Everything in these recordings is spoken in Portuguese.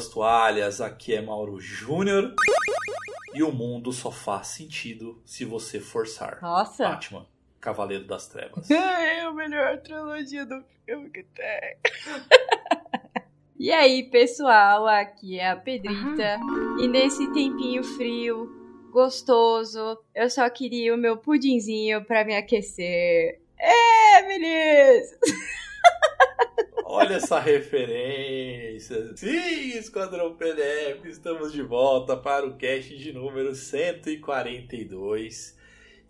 Suas toalhas, aqui é Mauro Júnior. E o mundo só faz sentido se você forçar. Nossa! Batman, Cavaleiro das Trevas. É a melhor trilogia do filme que tem. e aí, pessoal, aqui é a Pedrita. E nesse tempinho frio, gostoso, eu só queria o meu pudinzinho pra me aquecer. É, meninas! Olha essa referência. Sim, Esquadrão PDF, estamos de volta para o cast de número 142.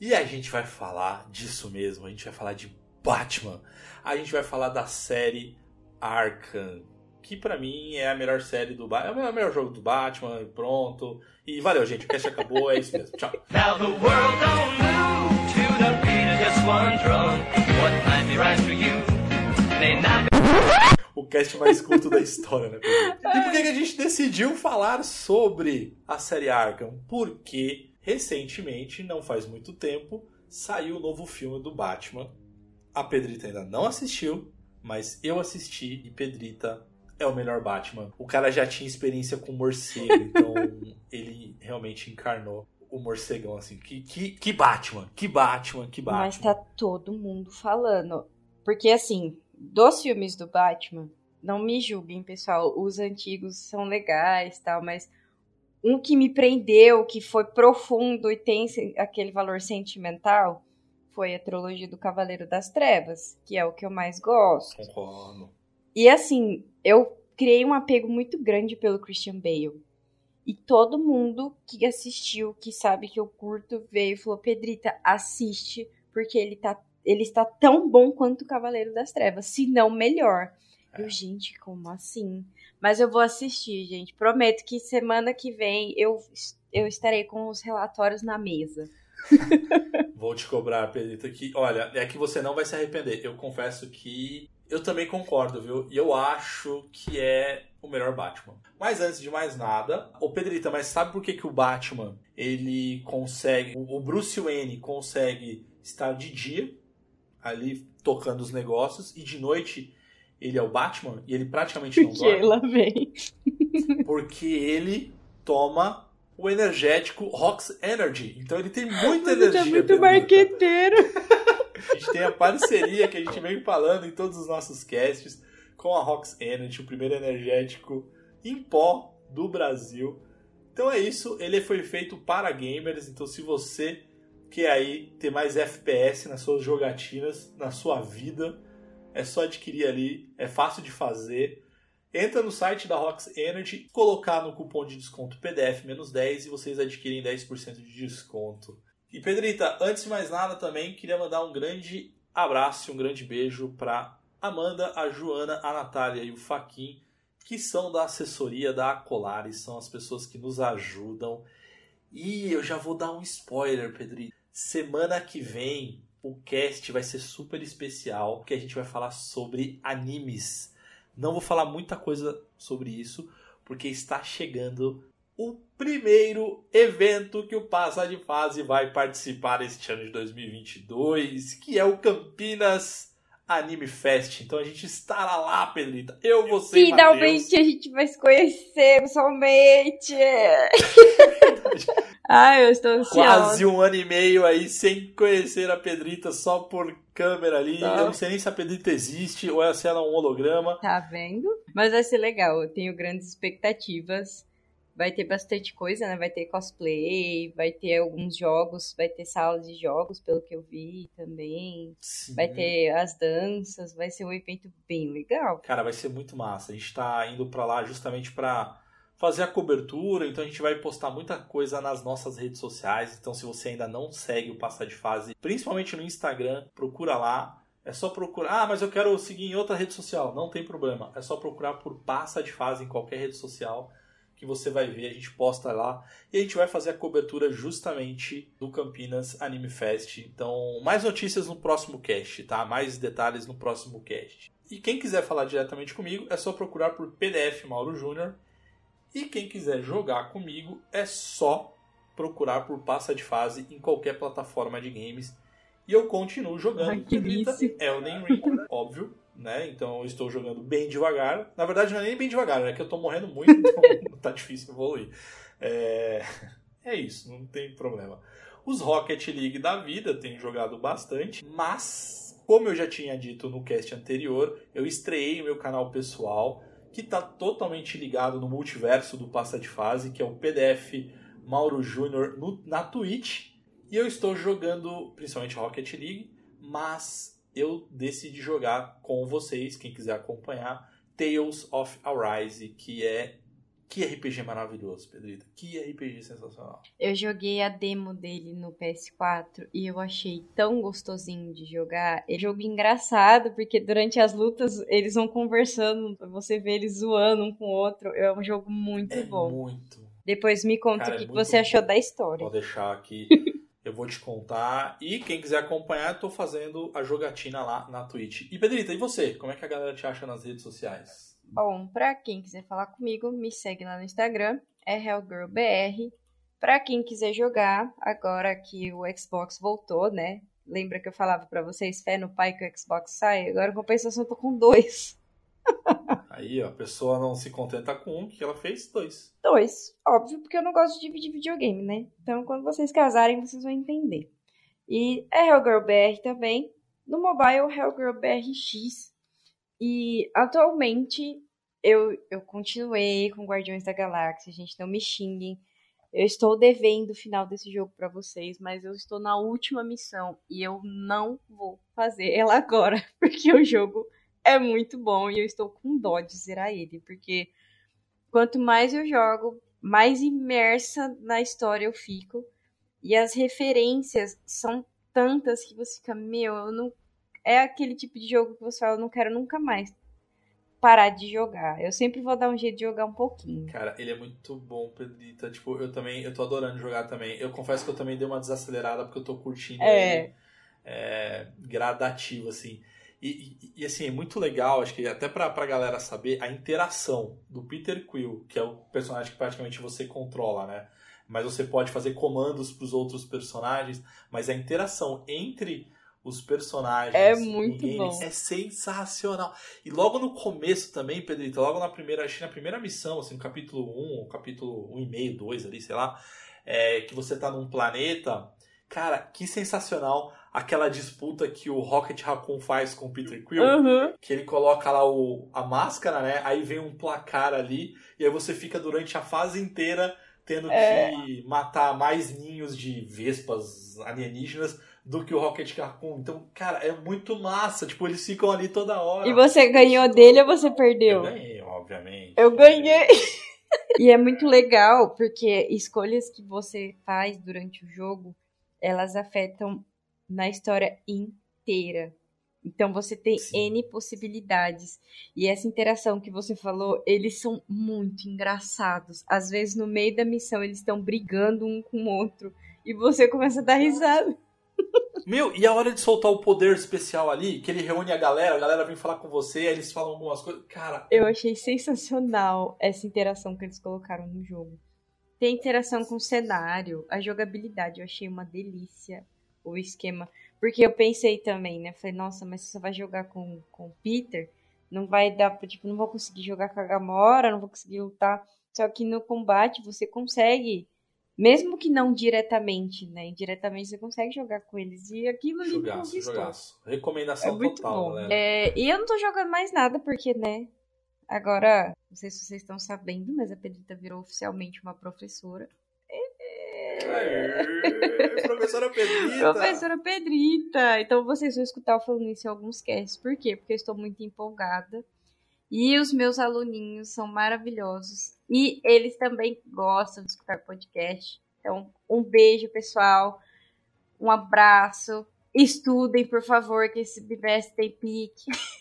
E a gente vai falar disso mesmo, a gente vai falar de Batman. A gente vai falar da série Arkham, que para mim é a melhor série do Batman, é o melhor jogo do Batman, pronto. E valeu, gente, o cast acabou, é isso mesmo. Tchau. Now the world don't move to the beat of. What for you. O cast mais curto da história, né? Pedro? E por que que a gente decidiu falar sobre a série Arkham? Porque recentemente, não faz muito tempo, saiu o novo filme do Batman. A Pedrita ainda não assistiu, mas eu assisti e Pedrita é o melhor Batman. O cara já tinha experiência com morcego, então ele realmente encarnou o morcegão, assim. Que, que, que Batman, que Batman, que Batman. Mas tá todo mundo falando. Porque, assim, dos filmes do Batman, não me julguem, pessoal. Os antigos são legais tal, mas um que me prendeu, que foi profundo e tem aquele valor sentimental, foi a trilogia do Cavaleiro das Trevas, que é o que eu mais gosto. Concordo. E assim, eu criei um apego muito grande pelo Christian Bale. E todo mundo que assistiu, que sabe que eu curto, veio e falou: Pedrita, assiste, porque ele, tá, ele está tão bom quanto o Cavaleiro das Trevas, se não melhor. Eu, gente, como assim? Mas eu vou assistir, gente. Prometo que semana que vem eu, eu estarei com os relatórios na mesa. Vou te cobrar, Pedrita, que, olha, é que você não vai se arrepender. Eu confesso que eu também concordo, viu? E eu acho que é o melhor Batman. Mas antes de mais nada, ô Pedrita, mas sabe por que, que o Batman, ele consegue, o o Bruce Wayne consegue estar de dia ali tocando os negócios e de noite ele é o Batman e ele praticamente não Porque dorme? lá vem. Porque ele toma o energético Rox Energy. Então ele tem muita Você energia. é muito marqueteiro. A gente tem a parceria que a gente vem falando em todos os nossos casts com a Rox Energy, o primeiro energético em pó do Brasil. Então é isso, ele foi feito para gamers, então se você quer aí ter mais FPS nas suas jogatinas, na sua vida, é só adquirir ali, é fácil de fazer. Entra no site da Rox Energy, colocar no cupom de desconto PDF-10 e vocês adquirem 10% de desconto. E Pedrita, antes de mais nada também queria mandar um grande abraço e um grande beijo para Amanda, a Joana, a Natália e o Faquin, que são da assessoria da Acolares, são as pessoas que nos ajudam. E eu já vou dar um spoiler, Pedrita. Semana que vem o cast vai ser super especial, porque a gente vai falar sobre animes. Não vou falar muita coisa sobre isso, porque está chegando o primeiro evento que o Passa de Fase vai participar este ano de 2022, que é o Campinas Anime Fest. Então a gente estará lá, Pedrita. Eu, você e Matheus. Finalmente a gente vai se conhecer pessoalmente. Ai, eu estou ansiosa. Quase um ano e meio aí sem conhecer a Pedrita só por câmera ali. Tá. Eu não sei nem se a Pedrita existe ou se ela é um holograma. Tá vendo? Mas vai ser legal, eu tenho grandes expectativas. Vai ter bastante coisa, né? Vai ter cosplay, vai ter alguns jogos, vai ter salas de jogos, pelo que eu vi também. Sim. Vai ter as danças, vai ser um evento bem legal. Cara, vai ser muito massa. A gente tá indo pra lá justamente pra fazer a cobertura, então a gente vai postar muita coisa nas nossas redes sociais. Então, se você ainda não segue o Passar de Fase, principalmente no Instagram, procura lá. É só procurar. Ah, mas eu quero seguir em outra rede social. Não tem problema. É só procurar por Passa de Fase em qualquer rede social que você vai ver. A gente posta lá e a gente vai fazer a cobertura justamente do Campinas Anime Fest. Então, mais notícias no próximo cast, tá? Mais detalhes no próximo cast. E quem quiser falar diretamente comigo é só procurar por PDF Mauro Júnior. E quem quiser jogar comigo é só procurar por Passa de Fase em qualquer plataforma de games. E eu continuo jogando Ai, que vício. Elden Ring, óbvio, né? Então eu estou jogando bem devagar. Na verdade, não é nem bem devagar, é que eu tô morrendo muito, então tá difícil evoluir. É... é isso, não tem problema. Os Rocket League da vida tenho jogado bastante, mas como eu já tinha dito no cast anterior, eu estreiei o meu canal pessoal, que está totalmente ligado no multiverso do Passa de Fase, que é o PDF Mauro Júnior na Twitch. E eu estou jogando principalmente Rocket League, mas eu decidi jogar com vocês, quem quiser acompanhar, Tales of Arise, que é que RPG maravilhoso, Pedrita. Que RPG sensacional. Eu joguei a demo dele no PS4 e eu achei tão gostosinho de jogar. É jogo engraçado, porque durante as lutas eles vão conversando, você vê eles zoando um com o outro. É um jogo muito é bom. Muito. Depois me conta Cara, o é que você achou bom. da história. Vou deixar aqui. eu vou te contar. E quem quiser acompanhar, eu tô fazendo a jogatina lá na Twitch. E Pedrita, e você? Como é que a galera te acha nas redes sociais? Bom, pra quem quiser falar comigo, me segue lá no Instagram, é HellGirlBR. Pra quem quiser jogar, agora que o Xbox voltou, né? Lembra que eu falava pra vocês, fé no pai que o Xbox sai? Agora, em compensação, eu tô com dois. Aí, ó, a pessoa não se contenta com um, que ela fez? Dois. Dois. Óbvio, porque eu não gosto de dividir videogame, né? Então, quando vocês casarem, vocês vão entender. E é HellGirlBR também. No mobile, HellGirlBRX. E atualmente eu, eu continuei com Guardiões da Galáxia, gente, não me xinguem. Eu estou devendo o final desse jogo pra vocês, mas eu estou na última missão e eu não vou fazer ela agora, porque o jogo é muito bom e eu estou com dó de zerar ele, porque quanto mais eu jogo, mais imersa na história eu fico. E as referências são tantas que você fica, meu, eu não é aquele tipo de jogo que você fala, eu não quero nunca mais parar de jogar. Eu sempre vou dar um jeito de jogar um pouquinho. Cara, ele é muito bom, Pedrita. Tipo, eu também, eu tô adorando jogar também. Eu confesso que eu também dei uma desacelerada porque eu tô curtindo É. ele é, gradativo, assim. E, e- e, assim, é muito legal, acho que até pra, pra galera saber, a interação do Peter Quill, que é o personagem que praticamente você controla, né? Mas você pode fazer comandos pros outros personagens, mas a interação entre os personagens É muito bom. é sensacional. E logo no começo também, Pedrito, logo na primeira, na primeira missão, assim, no capítulo 1, capítulo 1 e meio, 2 ali, sei lá, é, que você tá num planeta, cara, que sensacional aquela disputa que o Rocket Raccoon faz com o Peter Quill, Uhum. que ele coloca lá o, a máscara, né? Aí vem um placar ali, e aí você fica durante a fase inteira tendo É. que matar mais ninhos de vespas alienígenas do que o Rocket Raccoon. Então, cara, é muito massa. Tipo, eles ficam ali toda hora. E você ganhou dele ou você perdeu? Eu ganhei, obviamente. Eu ganhei. e é muito legal, porque escolhas que você faz durante o jogo, elas afetam na história inteira. Então você tem Sim. N possibilidades. E essa interação que você falou, eles são muito engraçados. Às vezes, no meio da missão, eles estão brigando um com o outro. E você começa a dar risada. Meu, e a hora de soltar o poder especial ali, que ele reúne a galera, a galera vem falar com você, aí eles falam algumas coisas. Cara, Eu achei sensacional essa interação que eles colocaram no jogo. Tem interação com o cenário, a jogabilidade, eu achei uma delícia o esquema. Porque eu pensei também, né? Falei, nossa, mas você vai jogar com, com o Peter, não vai dar, tipo, não vou conseguir jogar com a Gamora, não vou conseguir lutar. Só que no combate você consegue, mesmo que não diretamente, né? Indiretamente você consegue jogar com eles. E aquilo ali me jogaço, conquistou. jogaço. Recomendação É muito total, bom. galera. É, e eu não tô jogando mais nada, porque, né? Agora, não sei se vocês estão sabendo, mas a Pedrita virou oficialmente uma professora. Aê, professora Pedrita. Professora Pedrita! Então vocês vão escutar eu falando isso em alguns casts. Por quê? Porque eu estou muito empolgada. E os meus aluninhos são maravilhosos. E eles também gostam de escutar podcast. Então, um beijo, pessoal. Um abraço. Estudem, por favor, que esse bimestre tem pique.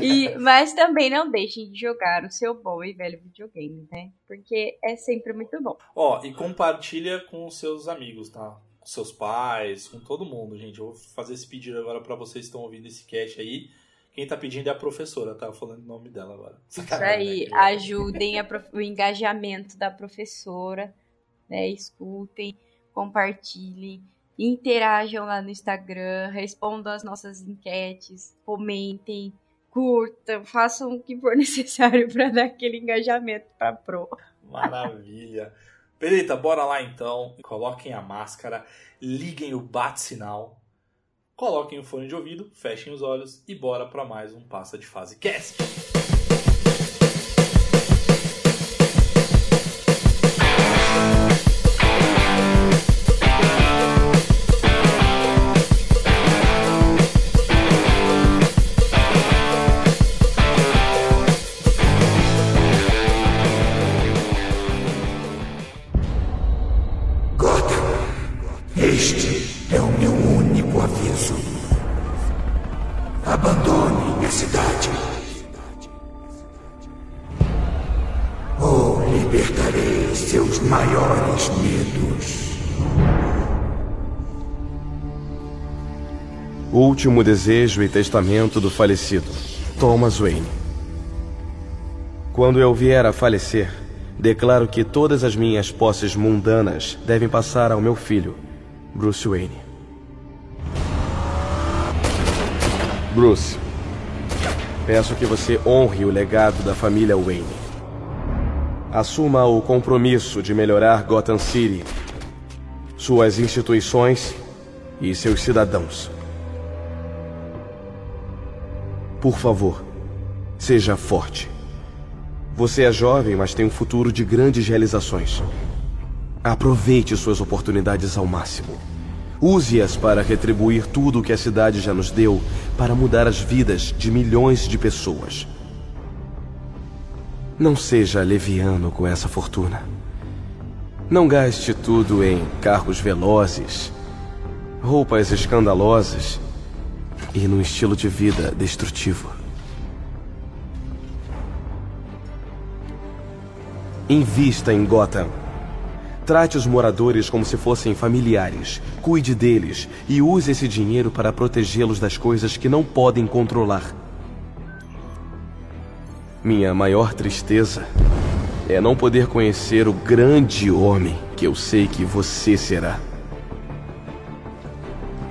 E, mas também não deixem de jogar o seu bom e velho videogame, né? Porque é sempre muito bom. Ó, e compartilha com os seus amigos, tá? Com seus pais, com todo mundo, gente. Eu vou fazer esse pedido agora pra vocês que estão ouvindo esse cast aí. Quem tá pedindo é a professora, tá? Eu falando o nome dela agora. Isso Sacanagem, aí, né? Ajudem a prof- o engajamento da professora, né? Escutem, compartilhem, interajam lá no Instagram, respondam as nossas enquetes, comentem, curtam, façam o que for necessário para dar aquele engajamento pra Pro. Maravilha. Pedrita, bora lá então. Coloquem a máscara, liguem o bate-sinal, coloquem o fone de ouvido, fechem os olhos e bora para mais um Passa de Fase Cast. Último desejo e testamento do falecido, Thomas Wayne. Quando eu vier a falecer, declaro que todas as minhas posses mundanas devem passar ao meu filho, Bruce Wayne. Bruce, peço que você honre o legado da família Wayne. Assuma o compromisso de melhorar Gotham City, suas instituições e seus cidadãos. Por favor, seja forte. Você é jovem, mas tem um futuro de grandes realizações. Aproveite suas oportunidades ao máximo. Use-as para retribuir tudo o que a cidade já nos deu para mudar as vidas de milhões de pessoas. Não seja leviano com essa fortuna. Não gaste tudo em carros velozes, roupas escandalosas e num estilo de vida destrutivo. Invista em Gotham. Trate os moradores como se fossem familiares. Cuide deles e use esse dinheiro para protegê-los das coisas que não podem controlar. Minha maior tristeza é não poder conhecer o grande homem que eu sei que você será.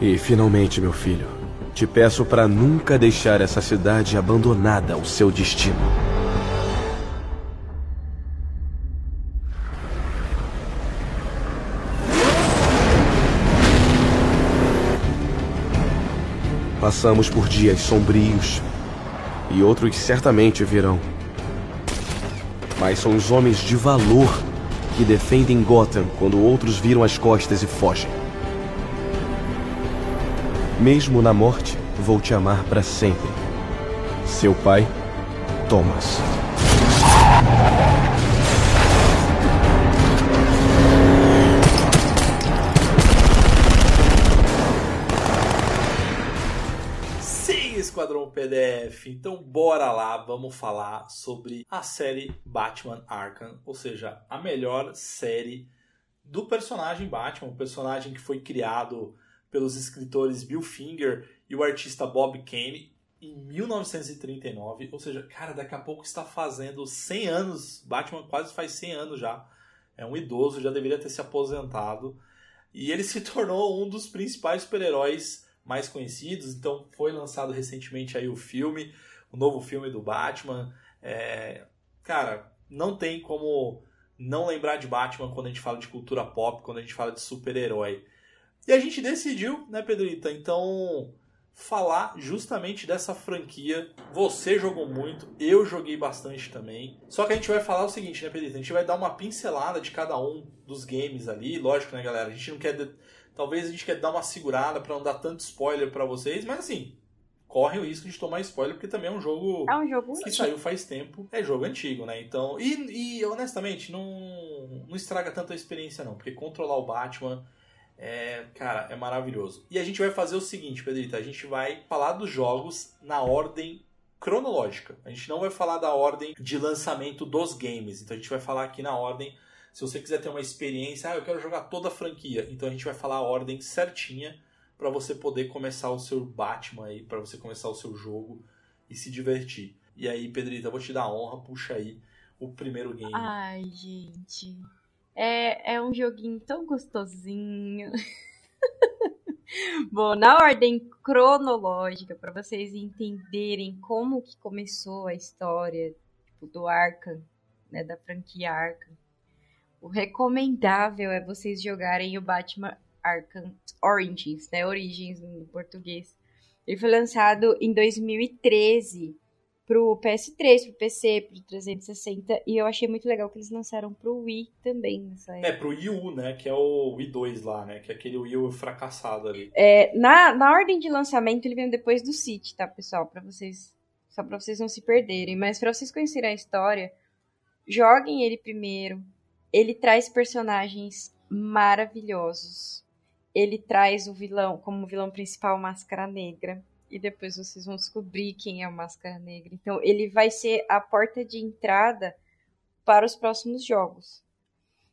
E finalmente, meu filho, te peço para nunca deixar essa cidade abandonada ao seu destino. Passamos por dias sombrios e outros certamente virão. Mas são os homens de valor que defendem Gotham quando outros viram as costas e fogem. Mesmo na morte, vou te amar para sempre. Seu pai, Thomas. Esquadrão PDF. Então bora lá, vamos falar sobre a série Batman Arkham, ou seja, a melhor série do personagem Batman, um personagem que foi criado pelos escritores Bill Finger e o artista Bob Kane em 1939, ou seja, cara, daqui a pouco está fazendo 100 anos, Batman quase faz 100 anos já. É um idoso, já deveria ter se aposentado. E ele se tornou um dos principais super-heróis mais conhecidos. Então foi lançado recentemente aí o filme, o novo filme do Batman. É, cara, não tem como não lembrar de Batman quando a gente fala de cultura pop, quando a gente fala de super-herói. E a gente decidiu, né, Pedrita? Então falar justamente dessa franquia. Você jogou muito, eu joguei bastante também. Só que a gente vai falar o seguinte, né, Pedrita? A gente vai dar uma pincelada de cada um dos games ali. Lógico, né, galera? A gente não quer. de- Talvez a gente quer dar uma segurada pra não dar tanto spoiler pra vocês, mas assim, corre o risco de tomar spoiler, porque também é um jogo É um jogo que saiu faz tempo. É jogo antigo, né? Então. E, e, honestamente, não, não estraga tanto a experiência, não. Porque controlar o Batman é, cara, é maravilhoso. E a gente vai fazer o seguinte, Pedrita, a gente vai falar dos jogos na ordem cronológica. A gente não vai falar da ordem de lançamento dos games. Então a gente vai falar aqui na ordem. Se você quiser ter uma experiência, ah, eu quero jogar toda a franquia. Então a gente vai falar a ordem certinha para você poder começar o seu Batman aí, para você começar o seu jogo e se divertir. E aí, Pedrita, eu vou te dar a honra, puxa aí o primeiro game. Ai, gente. É, é um joguinho tão gostosinho. Bom, na ordem cronológica, para vocês entenderem como que começou a história tipo, do Arkham, né, da franquia Arkham, o recomendável é vocês jogarem o Batman Arkham Origins, né, Origins no português. Ele foi lançado em 2013 pro PS3, pro PC, pro 360, e eu achei muito legal que eles lançaram pro Wii também nessa época. É, pro Wii U, né? Que é o Wii 2 lá, né? Que é aquele Wii U fracassado ali. É, na, na ordem de lançamento, ele veio depois do City, tá, pessoal? Pra vocês. Só pra vocês não se perderem. Mas pra vocês conhecerem a história, joguem ele primeiro. Ele traz personagens maravilhosos. Ele traz o vilão, como vilão principal, Máscara Negra e depois vocês vão descobrir quem é o Máscara Negra. Então, ele vai ser a porta de entrada para os próximos jogos.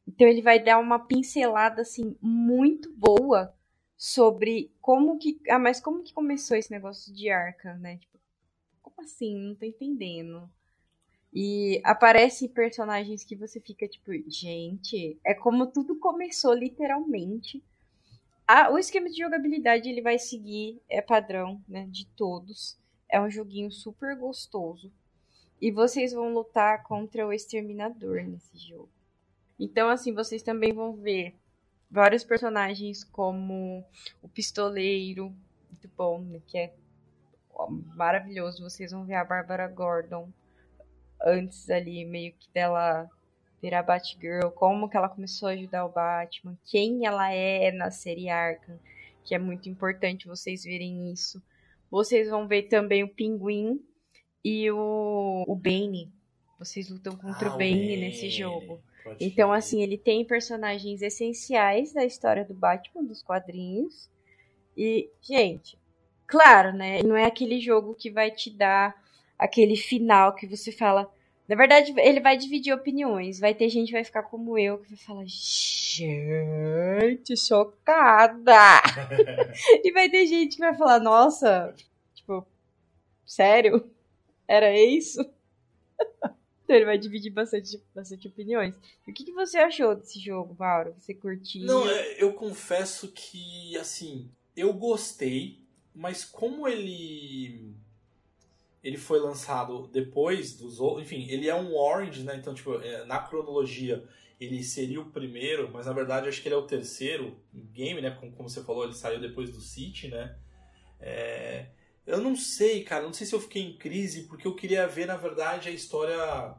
Então, ele vai dar uma pincelada assim muito boa sobre como que, ah, mas como que começou esse negócio de Arca, né? Tipo, como assim? Não tô entendendo. E aparecem personagens que você fica tipo, gente, é como tudo começou literalmente a, o esquema de jogabilidade ele vai seguir, é padrão, né, de todos. É um joguinho super gostoso. E vocês vão lutar contra o Exterminador nesse jogo. Então, assim, vocês também vão ver vários personagens como o Pistoleiro, muito bom, né, que é maravilhoso. Vocês vão ver a Bárbara Gordon antes ali, meio que dela virar Batgirl, como que ela começou a ajudar o Batman, quem ela é na série Arkham, que é muito importante vocês verem isso. Vocês vão ver também o Pinguim e o, o Bane. Vocês lutam contra Ah, o Bane nesse jogo. Então, assim, ele tem personagens essenciais da história do Batman, dos quadrinhos. E, gente, claro, né? Não é aquele jogo que vai te dar aquele final que você fala. Na verdade, ele vai dividir opiniões. Vai ter gente que vai ficar como eu, que vai falar, gente, chocada! e vai ter gente que vai falar, nossa, tipo, sério? Era isso? Então ele vai dividir bastante, bastante opiniões. E o que, que você achou desse jogo, Mauro? Você curtiu? Não, é, eu confesso que, assim, eu gostei, mas como ele ele foi lançado depois dos outros, enfim, ele é um Orange, né? Então, tipo, é, na cronologia ele seria o primeiro, mas na verdade acho que ele é o terceiro game, né? Como, como você falou, ele saiu depois do City, né? É, eu não sei, cara, não sei se eu fiquei em crise, porque eu queria ver, na verdade, a história,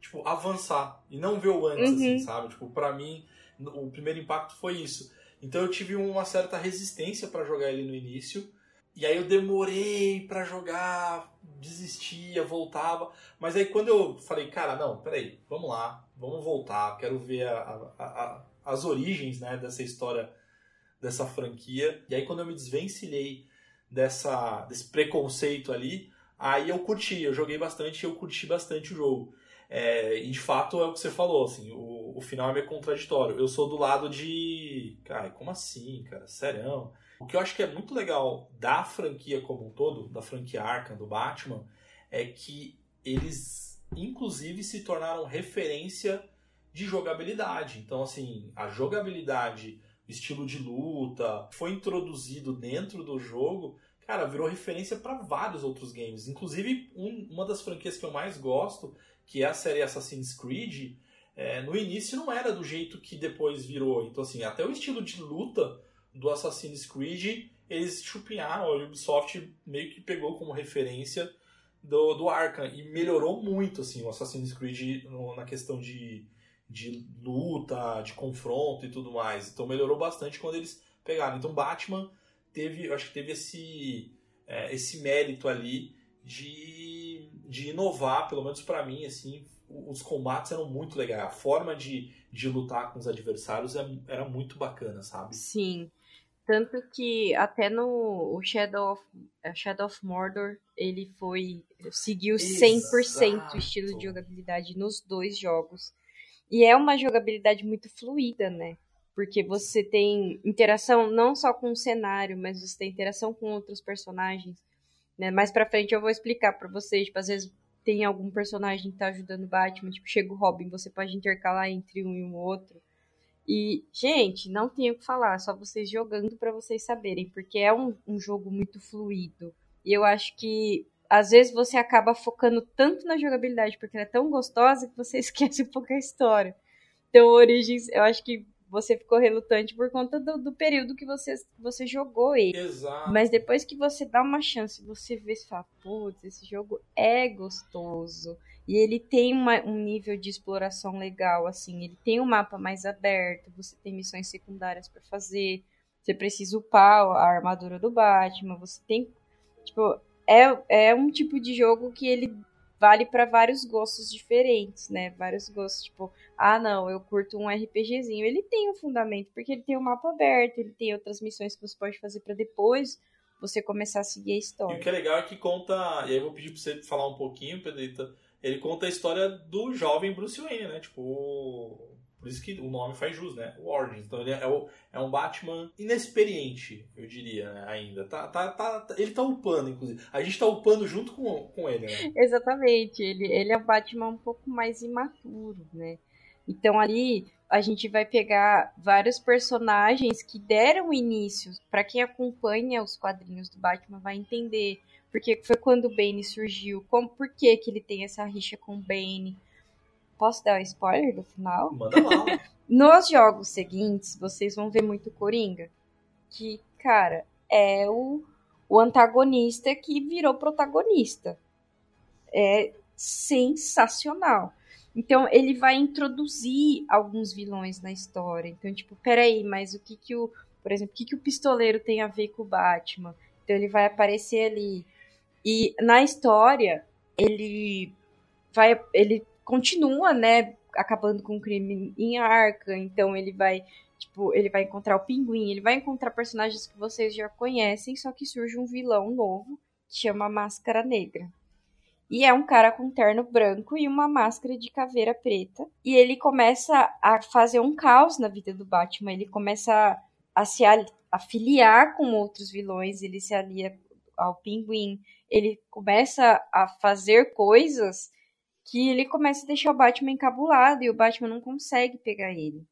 tipo, avançar e não ver o antes, Uhum. assim, sabe? Tipo, pra mim, o primeiro impacto foi isso. Então eu tive uma certa resistência pra jogar ele no início. E aí eu demorei pra jogar, desistia, voltava. Mas aí quando eu falei, cara, não, peraí, vamos lá, vamos voltar, quero ver a- a- a- as origens né, dessa história, dessa franquia. E aí quando eu me desvencilhei dessa, desse preconceito ali, aí eu curti, eu joguei bastante e eu curti bastante o jogo. É, e de fato é o que você falou, assim, o, o final é meio contraditório. Eu sou do lado de. Cara, como assim, cara? Serão? O que eu acho que é muito legal da franquia como um todo, da franquia Arkham, do Batman, é que eles, inclusive, se tornaram referência de jogabilidade. Então, assim, a jogabilidade, o estilo de luta, foi introduzido dentro do jogo, cara, virou referência para vários outros games. Inclusive, um- uma das franquias que eu mais gosto, que é a série Assassin's Creed, é, no início não era do jeito que depois virou. Então, assim, até o estilo de luta do Assassin's Creed, eles chupinharam, a Ubisoft meio que pegou como referência do, do Arkham e melhorou muito assim, o Assassin's Creed no- na questão de, de luta, de confronto e tudo mais. Então melhorou bastante quando eles pegaram. Então Batman teve, acho que teve esse, é, esse mérito ali de, de inovar, pelo menos pra mim, assim, os combates eram muito legais. A forma de, de lutar com os adversários é- era muito bacana, sabe? Sim. Tanto que até no o Shadow of, é, Shadow of Mordor, ele foi. seguiu 100% Exato. o estilo de jogabilidade nos dois jogos. E é uma jogabilidade muito fluida, né? Porque você tem interação não só com o cenário, mas você tem interação com outros personagens. Né? Mais pra frente eu vou explicar pra vocês. Tipo, às vezes tem algum personagem que tá ajudando o Batman, tipo, chega o Robin, você pode intercalar entre um e o outro. E, gente, não tenho o que falar, só vocês jogando pra vocês saberem, porque é um, um jogo muito fluido. E eu acho que às vezes você acaba focando tanto na jogabilidade porque ela é tão gostosa que você esquece um pouco a história. Então, Origins, eu acho que você ficou relutante por conta do, do período que você, você jogou ele. Exato. Mas depois que você dá uma chance, você vê e fala, putz, esse jogo é gostoso. E ele tem uma- um nível de exploração legal, assim. Ele tem um mapa mais aberto, você tem missões secundárias pra fazer. Você precisa upar a armadura do Batman. Você tem. Tipo, é, é um tipo de jogo que ele vale pra vários gostos diferentes, né? Vários gostos, tipo, ah, não, eu curto um RPGzinho. Ele tem um fundamento, porque ele tem um mapa aberto, ele tem outras missões que você pode fazer pra depois você começar a seguir a E história. o que é legal é que conta. E aí eu vou pedir pra você falar um pouquinho, Pedrita. Ele conta a história do jovem Bruce Wayne, né? Tipo. Por isso que o nome faz jus, né? O Origins. Então ele é, o- é um Batman inexperiente, eu diria, né? Ainda. Tá, tá, tá, tá- ele tá upando, inclusive. A gente tá upando junto com, com ele, né? Exatamente, ele, ele é um Batman um pouco mais imaturo, né? Então ali a gente vai pegar vários personagens que deram início. Pra quem acompanha os quadrinhos do Batman vai entender porque foi quando o Bane surgiu, como, por que, que ele tem essa rixa com o Bane. Posso dar um spoiler do final? Manda lá. Nos jogos seguintes, vocês vão ver muito Coringa. Que, cara, é o, o antagonista que virou protagonista. É sensacional. Então, ele vai introduzir alguns vilões na história. Então, tipo, peraí, mas o que que o... Por exemplo, o que que o pistoleiro tem a ver com o Batman? Então, ele vai aparecer ali. E na história, ele vai... Ele continua, né, acabando com o crime em Arca, então ele vai, tipo, ele vai encontrar o Pinguim, ele vai encontrar personagens que vocês já conhecem, só que surge um vilão novo que chama Máscara Negra. E é um cara com terno branco e uma máscara de caveira preta. E ele começa a fazer um caos na vida do Batman. Ele começa a se afiliar com outros vilões. Ele se alia ao Pinguim. Ele começa a fazer coisas que ele começa a deixar o Batman encabulado e o Batman não consegue pegar ele.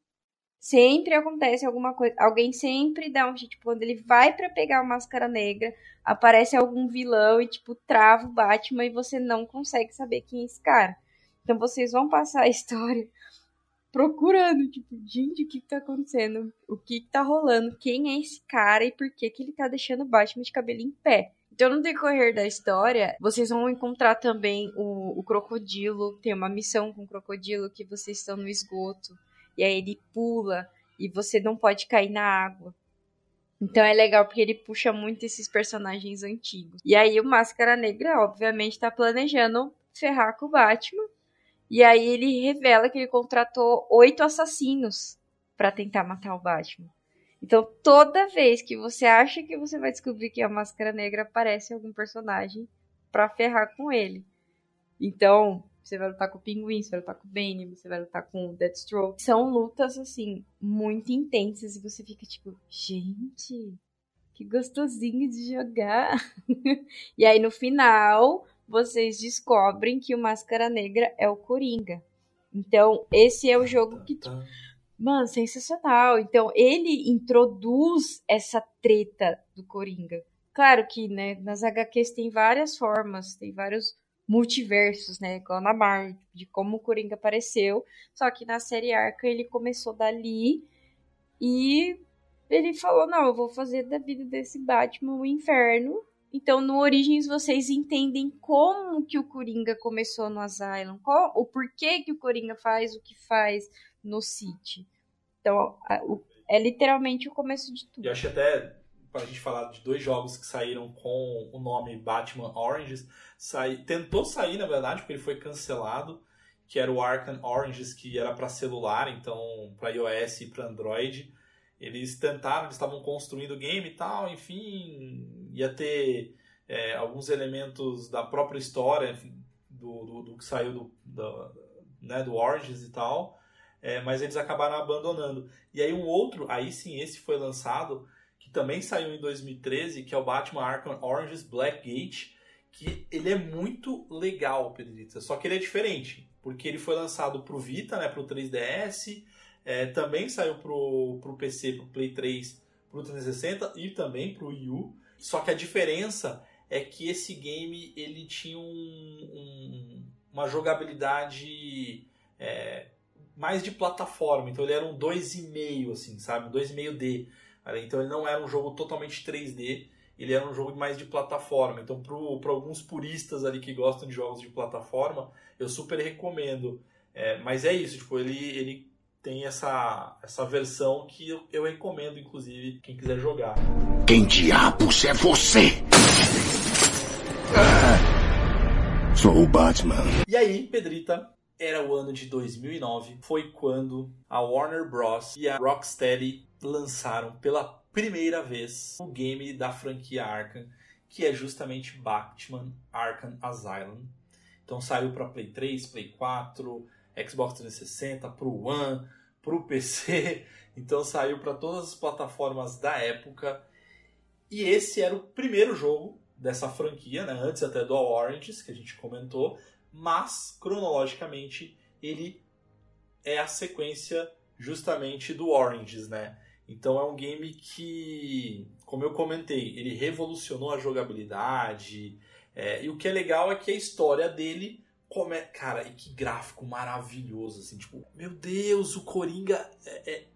Sempre acontece alguma coisa, alguém sempre dá um jeito, tipo, quando ele vai pra pegar a máscara negra, aparece algum vilão e tipo trava o Batman e você não consegue saber quem é esse cara. Então vocês vão passar a história procurando, tipo, gente, o que, que tá acontecendo? O que, que tá rolando? Quem é esse cara e por que, que ele tá deixando o Batman de cabelo em pé? Então, no decorrer da história, vocês vão encontrar também o, o crocodilo. Tem uma missão com o crocodilo que vocês estão no esgoto. E aí ele pula e você não pode cair na água. Então é legal porque ele puxa muito esses personagens antigos. E aí o Máscara Negra, obviamente, tá planejando ferrar com o Batman. E aí ele revela que ele contratou oito assassinos pra tentar matar o Batman. Então, toda vez que você acha que você vai descobrir que a Máscara Negra, aparece algum personagem pra ferrar com ele. Então, você vai lutar com o Pinguim, você vai lutar com o Bane, você vai lutar com o Deathstroke. São lutas, assim, muito intensas e você fica tipo, gente, que gostosinho de jogar. e aí, no final, vocês descobrem que o Máscara Negra é o Coringa. Então, esse é o jogo que. Mano, sensacional. Então, ele introduz essa treta do Coringa. Claro que, né, nas HQs tem várias formas, tem vários multiversos, né, igual na Marvel, de como o Coringa apareceu. Só que na série Arca ele começou dali e ele falou: "Não, eu vou fazer da vida desse Batman o inferno". Então, no Origins vocês entendem como que o Coringa começou no Asylum, qual, o porquê que o Coringa faz o que faz no City. Então, a- o- é literalmente o começo de tudo. eu acho até, pra gente falar de dois jogos que saíram com o nome Batman Oranges, sai, tentou sair, na verdade, porque ele foi cancelado, que era o Arkham Oranges, que era para celular, então para iOS e para Android. Eles tentaram, eles estavam construindo o game e tal, enfim, ia ter é, alguns elementos da própria história enfim, do, do, do que saiu do, do, né, do Oranges e tal, é, mas eles acabaram abandonando. E aí um outro, aí sim, esse foi lançado, que também saiu em 2013, que é o Batman Arkham Oranges Blackgate, que ele é muito legal, Pedrita, só que ele é diferente, porque ele foi lançado pro Vita, né, pro 3DS, É, também saiu pro, pro PC, pro Play 3, pro 360 e também pro Wii U. Só que a diferença é que esse game ele tinha um, um- uma jogabilidade é, mais de plataforma. Então ele era um 2,5, assim, sabe? Um 2,5D. Então ele não era um jogo totalmente 3D. Ele era um jogo mais de plataforma. Então, para alguns puristas ali que gostam de jogos de plataforma, eu super recomendo. É, mas é isso, tipo, ele, ele tem essa, essa versão que eu, eu recomendo, inclusive, quem quiser jogar. Quem diabos é você? Ah, sou o Batman. E aí, Pedrita, era o ano de 2009, foi quando a Warner Bros. e a Rocksteady lançaram pela primeira vez o game da franquia Arkham, que é justamente Batman Arkham Asylum. Então saiu para Play 3, Play 4, Xbox 360, pro One, pro PC. Então saiu para todas as plataformas da época. E esse era o primeiro jogo dessa franquia, né? antes até do Oranges, que a gente comentou, mas cronologicamente ele é a sequência justamente do Oranges, né? Então é um game que, como eu comentei, ele revolucionou a jogabilidade. é, e o que é legal é que a história dele come... cara, e que gráfico maravilhoso, assim, tipo, meu Deus, o Coringa é, é-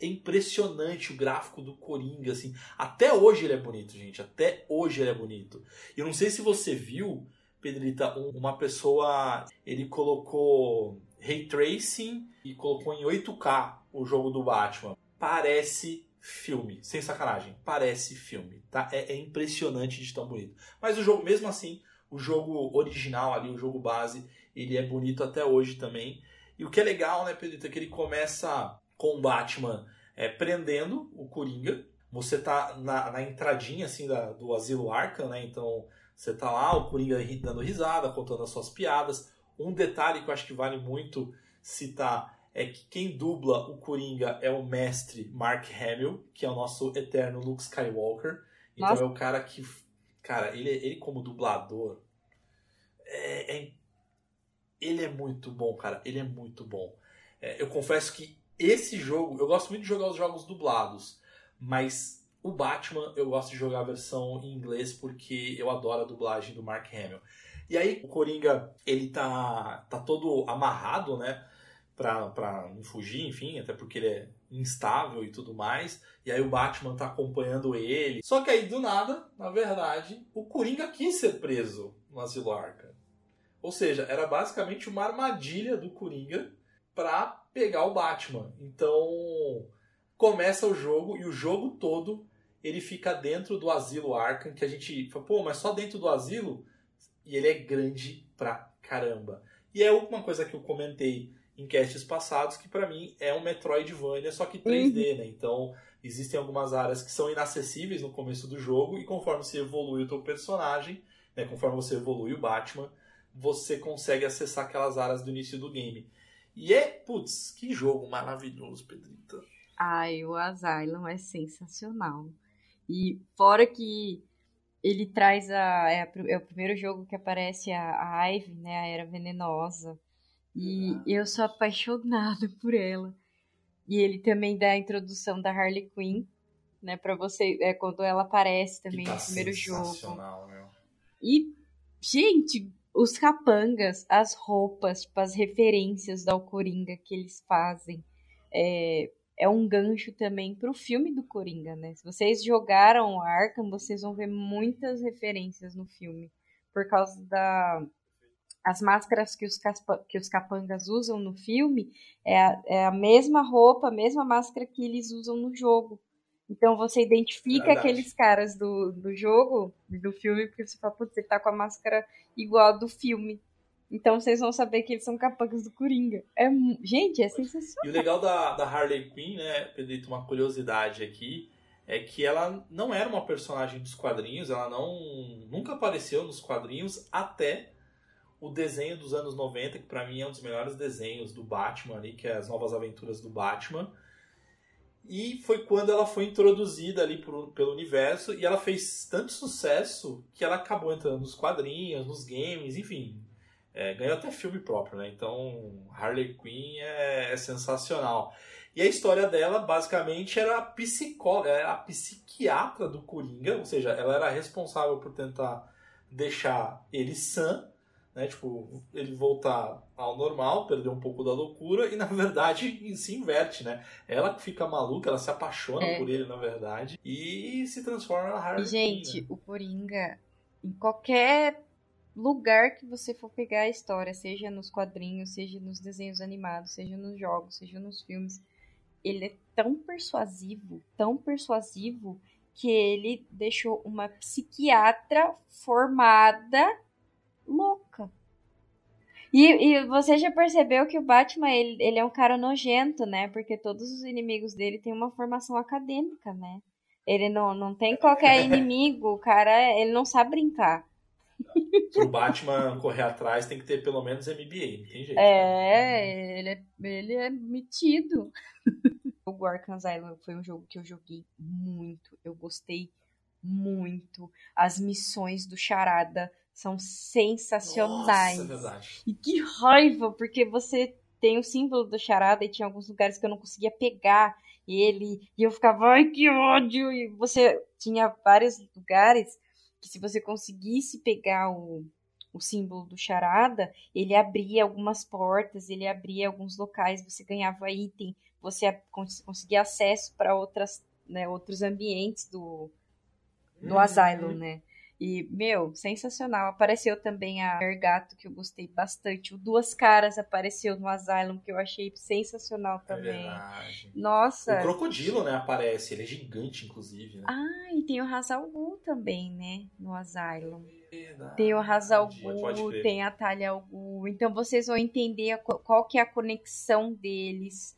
é impressionante o gráfico do Coringa, assim. Até hoje ele é bonito, gente. Até hoje ele é bonito. Eu não sei se você viu, Pedrita, um- uma pessoa. Ele colocou ray tracing e colocou em 8K o jogo do Batman. Parece filme, sem sacanagem. Parece filme, tá? É, é impressionante de tão bonito. Mas o jogo, mesmo assim, o jogo original ali, o jogo base, ele é bonito até hoje também. E o que é legal, né, Pedrito, é que ele começa com o Batman é, prendendo o Coringa. Você tá na, na entradinha, assim, da- do asilo Arkham, né? Então, você tá lá, o Coringa ri- dando risada, contando as suas piadas. Um detalhe que eu acho que vale muito citar é que quem dubla o Coringa é o mestre Mark Hamill, que é o nosso eterno Luke Skywalker. Então Nossa. é o cara que... Cara, ele, ele como dublador... É, é- ele é muito bom, cara. Ele é muito bom. É, eu confesso que esse jogo... Eu gosto muito de jogar os jogos dublados. Mas o Batman eu gosto de jogar a versão em inglês porque eu adoro a dublagem do Mark Hamill. E aí o Coringa, ele tá, tá todo amarrado, né? Pra não fugir, enfim, até porque ele é instável e tudo mais. E aí o Batman tá acompanhando ele. Só que aí, do nada, na verdade, o Coringa quis ser preso no Asilo Arkham. Ou seja, era basicamente uma armadilha do Coringa pra pegar o Batman. Então, começa o jogo e o jogo todo ele fica dentro do asilo Arkham, que a gente fala, pô, mas só dentro do asilo? E ele é grande pra caramba. E é uma coisa que eu comentei em castes passados, que pra mim é um Metroidvania, só que 3D, né? Então, existem algumas áreas que são inacessíveis no começo do jogo, e conforme você evolui o teu personagem, né, conforme você evolui o Batman, você consegue acessar aquelas áreas do início do game. E é, putz, que jogo maravilhoso, Pedrita. Ai, o Asylum é sensacional. E fora que ele traz a. É, a é o primeiro jogo que aparece a, a Ivy, né? A Era Venenosa. E eu sou apaixonada por ela. E ele também dá a introdução da Harley Quinn, né? Pra você. É quando ela aparece também tá no primeiro jogo. meu. E, gente, os capangas, as roupas, tipo, as referências da Coringa que eles fazem, é, é um gancho também pro filme do Coringa, né? Se vocês jogaram Arkham, vocês vão ver muitas referências no filme. Por causa da... As máscaras que os, caspa- que os capangas usam no filme é a, é a mesma roupa, a mesma máscara que eles usam no jogo. Então você identifica Verdade. aqueles caras do, do jogo, do filme, porque você fala, putz, ele tá com a máscara igual a do filme. Então vocês vão saber que eles são capangas do Coringa. É, gente, é sensacional. E o legal da, da Harley Quinn, né, Pedrito, uma curiosidade aqui, é que ela não era uma personagem dos quadrinhos, ela não nunca apareceu nos quadrinhos até o desenho dos anos 90, que pra mim é um dos melhores desenhos do Batman ali, que é as novas aventuras do Batman. E foi quando ela foi introduzida ali pelo universo e ela fez tanto sucesso que ela acabou entrando nos quadrinhos, nos games, enfim. É, ganhou até filme próprio, né? Então, Harley Quinn é, é sensacional. E a história dela, basicamente, era a psicóloga, era a psiquiatra do Coringa, ou seja, ela era responsável por tentar deixar ele sã, né? Tipo, ele voltar ao normal, perder um pouco da loucura, e na verdade se inverte, né? Ela fica maluca, ela se apaixona É. por ele, na verdade, e se transforma na Harley gente, Quinn, né? o Coringa, em qualquer lugar que você for pegar a história, seja nos quadrinhos, seja nos desenhos animados, seja nos jogos, seja nos filmes, ele é tão persuasivo, tão persuasivo, que ele deixou uma psiquiatra formada louca. E, e você já percebeu que o Batman, ele, ele é um cara nojento, né? Porque todos os inimigos dele têm uma formação acadêmica, né? Ele não, não tem qualquer inimigo, o cara, ele não sabe brincar. Pro Batman correr atrás tem que ter pelo menos MBA, não tem jeito. É, ele é, ele é metido. o Arkham Asylum foi um jogo que eu joguei muito, eu gostei muito. As missões do Charada são sensacionais. Nossa, é verdade. E que raiva, porque você tem o símbolo do charada e tinha alguns lugares que eu não conseguia pegar ele. E eu ficava, ai que ódio! E você tinha vários lugares que se você conseguisse pegar o, o símbolo do charada, ele abria algumas portas, ele abria alguns locais, você ganhava item, você conseguia acesso para outras, né, outros ambientes do, do Uhum. Asylum, né? E, meu, sensacional. Apareceu também a Gato, que eu gostei bastante. O Duas Caras apareceu no Asylum, que eu achei sensacional É também. verdade. Nossa. O crocodilo, né, aparece. Ele é gigante, inclusive. Né? Ah, e tem o Hazal Ghul também, né? No Asylum. Verdade. Tem o Hazal Pode Ghul, crer. tem a Talia al Ghul. Então vocês vão entender qual que é a conexão deles.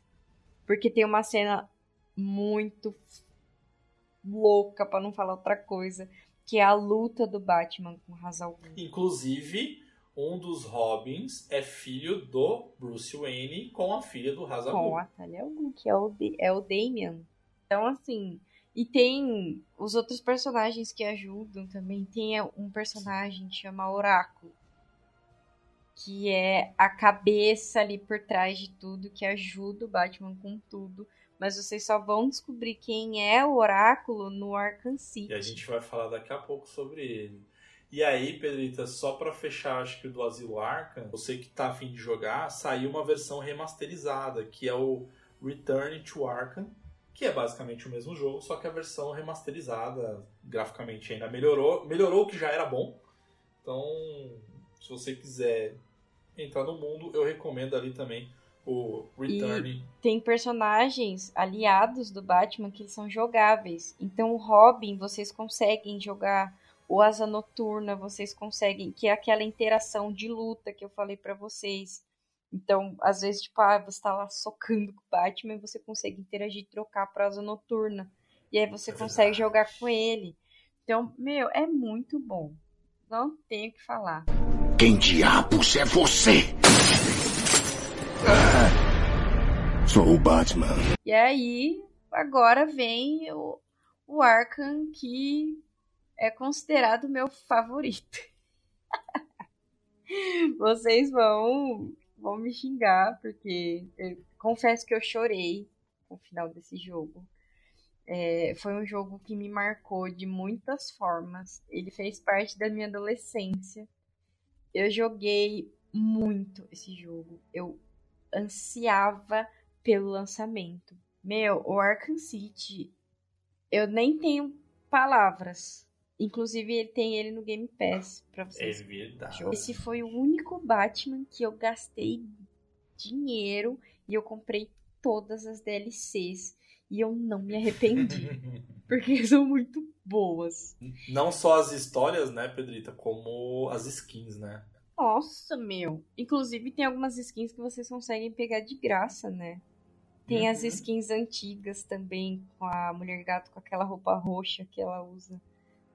Porque tem uma cena muito louca, pra não falar outra coisa, que é a luta do Batman com o Hazal. Inclusive, um dos Robins é filho do Bruce Wayne com a filha do Hazal com a Talia que é o, é o Damian. Então, assim, e tem os outros personagens que ajudam também. Tem um personagem que chama Oráculo, que é a cabeça ali por trás de tudo, que ajuda o Batman com tudo. Mas vocês só vão descobrir quem é o Oráculo no Arkham City. E a gente vai falar daqui a pouco sobre ele. E aí, Pedrita, só pra fechar, acho que do Asilo Arkham, você que tá afim de jogar, saiu uma versão remasterizada, que é o Return to Arkham, que é basicamente o mesmo jogo, só que a versão remasterizada, graficamente ainda melhorou, melhorou o que já era bom. Então, se você quiser entrar no mundo, eu recomendo ali também o Return. tem personagens aliados do Batman que são jogáveis. Então o Robin, vocês conseguem jogar o Asa Noturna, vocês conseguem, que é aquela interação de luta que eu falei pra vocês. Então, às vezes, tipo, ah, você tá lá socando com o Batman e você consegue interagir e trocar pra Asa Noturna. E aí você É consegue verdade. jogar com ele. Então, meu, é muito bom. Não tenho o que falar. Quem diabos é você? Sou o Batman. E aí, agora vem o, o Arkham que é considerado meu favorito. Vocês vão, vão me xingar, porque confesso que eu chorei no final desse jogo. É, foi um jogo que me marcou de muitas formas. Ele fez parte da minha adolescência. Eu joguei muito esse jogo. Eu ansiava pelo lançamento. Meu, o Arkham City, eu nem tenho palavras. Inclusive, ele tem ele no Game Pass pra É vocês. verdade. Esse foi o único Batman que eu gastei dinheiro e eu comprei todas as DLCs. E eu não me arrependi, porque são muito boas. Não só as histórias, né, Pedrita, como as skins, né? Nossa, meu. Inclusive, tem algumas skins que vocês conseguem pegar de graça, né? Tem as Uhum. skins antigas também, com a Mulher Gato com aquela roupa roxa que ela usa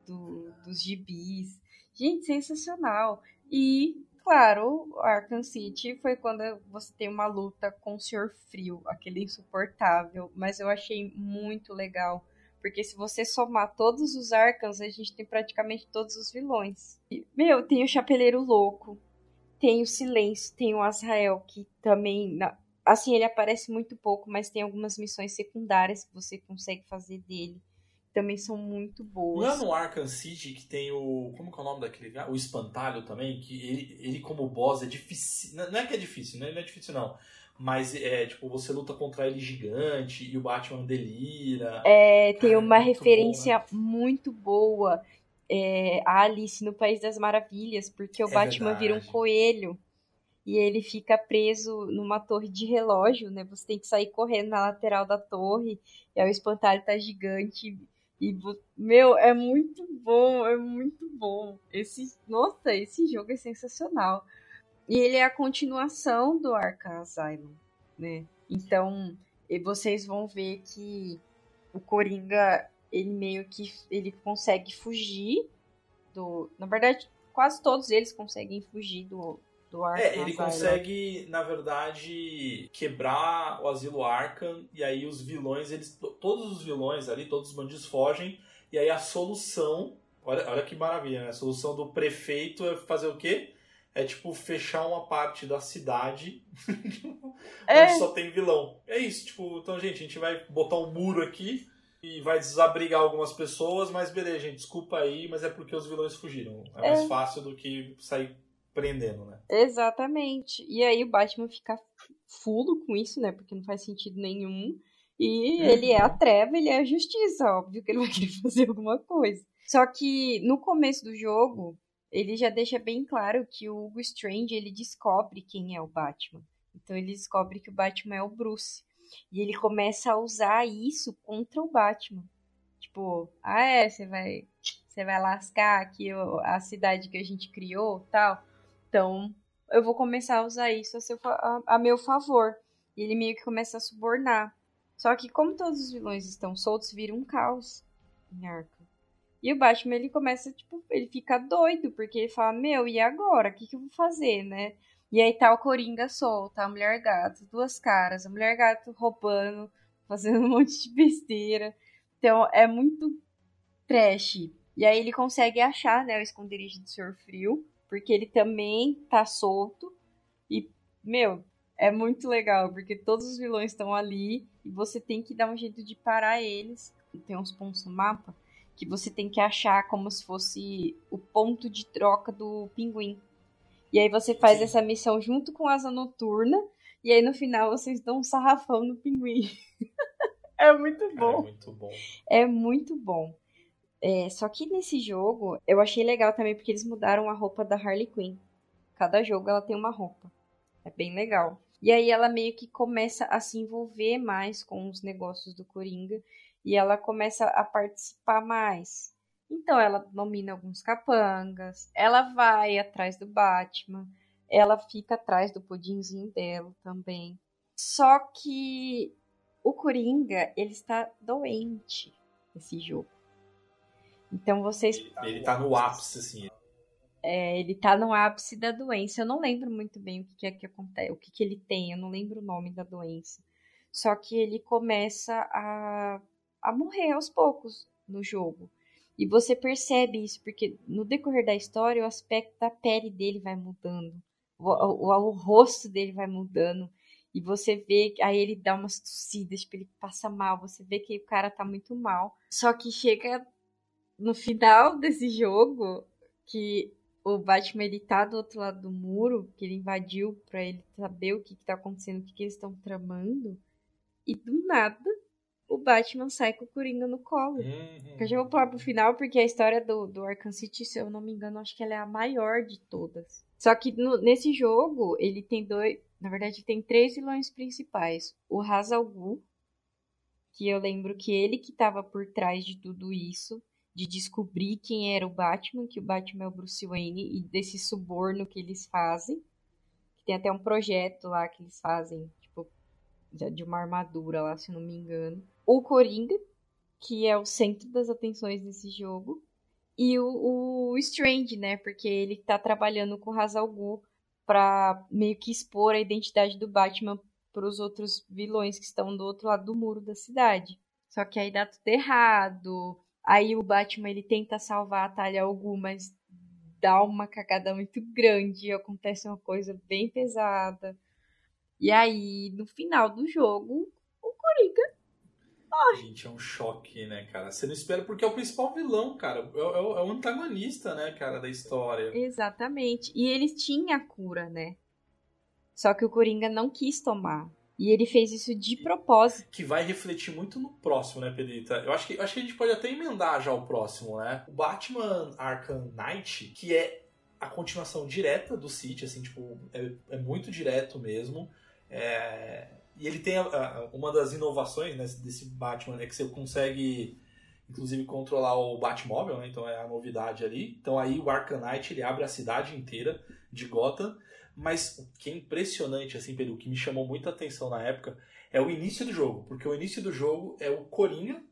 do- dos gibis. Gente, sensacional. E, claro, o Arkham City foi quando você tem uma luta com o Senhor Frio, aquele insuportável. Mas eu achei muito legal. Porque se você somar todos os Arkhams, a gente tem praticamente todos os vilões. E, meu, tem o Chapeleiro Louco, tem o Silêncio, tem o Azrael, que também. na- Assim, ele aparece muito pouco, mas tem algumas missões secundárias que você consegue fazer dele. Também são muito boas. Não é no Arkham City que tem o. Como que é o nome daquele cara? O Espantalho também, que ele, ele como boss é difícil. Não é que é difícil, né? Não é difícil não. Mas é tipo, você luta contra ele gigante e o Batman delira. É, tem Cara, uma muito referência bom, muito boa é, a Alice no País das Maravilhas, porque o É Batman vira um verdade. coelho e ele fica preso numa torre de relógio, né? Você tem que sair correndo na lateral da torre, e aí o espantalho tá gigante. E, meu, é muito bom, é muito bom. Esse, nossa, esse jogo é sensacional. E ele é a continuação do Arkham Asylum, né? Então, vocês vão ver que o Coringa, ele meio que ele consegue fugir do, na verdade, quase todos eles conseguem fugir do do Arkham É, ele Asylum. consegue, na verdade, quebrar o asilo Arkham e aí os vilões, eles todos os vilões ali, todos os bandidos fogem e aí a solução, olha, olha que maravilha, né? A solução do prefeito é fazer o quê? É tipo fechar uma parte da cidade É. onde só tem vilão. É isso, tipo, então gente, a gente vai botar um muro aqui e vai desabrigar algumas pessoas, mas beleza, gente, desculpa aí, mas é porque os vilões fugiram. É mais É. fácil do que sair prendendo, né? Exatamente. E aí o Batman fica fulo com isso, né? Porque não faz sentido nenhum. E ele é a treva, ele é a justiça, óbvio que ele vai querer fazer alguma coisa. Só que no começo do jogo, ele já deixa bem claro que o Hugo Strange, ele descobre quem é o Batman. Então ele descobre que o Batman é o Bruce. E ele começa a usar isso contra o Batman. Tipo, ah é, você vai, você vai lascar aqui a cidade que a gente criou, tal. Então, eu vou começar a usar isso a, seu, a, a meu favor. E ele meio que começa a subornar. Só que como todos os vilões estão soltos, vira um caos em Arkham. E o Batman, ele começa, tipo, ele fica doido, porque ele fala, meu, e agora? O que, que eu vou fazer, né? E aí tá o Coringa solto, a Mulher Gato, duas caras, a Mulher Gato roubando, fazendo um monte de besteira. Então, é muito trash. E aí ele consegue achar, né, o esconderijo do Senhor Frio, porque ele também tá solto. E, meu, é muito legal, porque todos os vilões estão ali e você tem que dar um jeito de parar eles. Tem uns pontos no mapa que você tem que achar como se fosse o ponto de troca do pinguim. E aí você faz Sim. essa missão junto com Asa Noturna, e aí no final vocês dão um sarrafão no pinguim. é muito Cara, bom. é muito bom. É muito bom. É, só que nesse jogo eu achei legal também porque eles mudaram a roupa da Harley Quinn. Cada jogo ela tem uma roupa. É bem legal. E aí ela meio que começa a se envolver mais com os negócios do Coringa e ela começa a participar mais. Então ela nomina alguns capangas, ela vai atrás do Batman, ela fica atrás do pudinzinho dela também. Só que o Coringa, ele está doente nesse jogo. Então vocês Ele, tá no ápice, assim. é, ele tá no ápice da doença. Eu não lembro muito bem o que, que é que acontece, o que, que ele tem, eu não lembro o nome da doença. Só que ele começa a, a morrer aos poucos no jogo. E você percebe isso, porque no decorrer da história o aspecto da pele dele vai mudando. O, o, o rosto dele vai mudando. E você vê, que- aí ele dá umas tossidas, tipo, ele passa mal. Você vê que o cara tá muito mal. Só que chega no final desse jogo, que o Batman ele tá do outro lado do muro, que ele invadiu pra ele saber o que, que tá acontecendo, o que, que eles estão tramando. E do nada, o Batman sai com o Coringa no colo. Uhum. Eu já vou pular pro final, porque a história do, do Arkham City, se eu não me engano, acho que ela é a maior de todas. Só que no- nesse jogo, ele tem dois. Na verdade, tem três vilões principais. O Hazal Ghul, que eu lembro que ele que tava por trás de tudo isso, de descobrir quem era o Batman, que o Batman é o Bruce Wayne, e desse suborno que eles fazem. Tem até um projeto lá que eles fazem, tipo, de uma armadura lá, se não me engano. O Coringa, que é o centro das atenções desse jogo. E o, o Strange, né? Porque ele tá trabalhando com o Hazal pra meio que expor a identidade do Batman pros outros vilões que estão do outro lado do muro da cidade. Só que aí dá tudo errado. Aí o Batman ele tenta salvar a Talia al Ghul, mas dá uma cagada muito grande. Acontece uma coisa bem pesada. E aí, no final do jogo, o Coringa Gente, é um choque, né, cara? Você não espera porque é o principal vilão, cara. É, o- é o- é o antagonista, né, cara, da história. Exatamente. E ele tinha a cura, né? Só que o Coringa não quis tomar. E ele fez isso de propósito. Que vai refletir muito no próximo, né, Pedrita? Eu acho que, acho que a gente pode até emendar já o próximo, né? O Batman Arkham Knight, que é a continuação direta do City, assim, tipo, é, é muito direto mesmo. É, E ele tem a- a- uma das inovações né, desse Batman é que você consegue, inclusive, controlar o Batmóvel, né? Então é a novidade ali. Então aí o Arkham Knight ele abre a cidade inteira de Gotham. Mas o que é impressionante, assim, Pedro, o que me chamou muita atenção na época é o início do jogo. Porque o início do jogo é o Coringa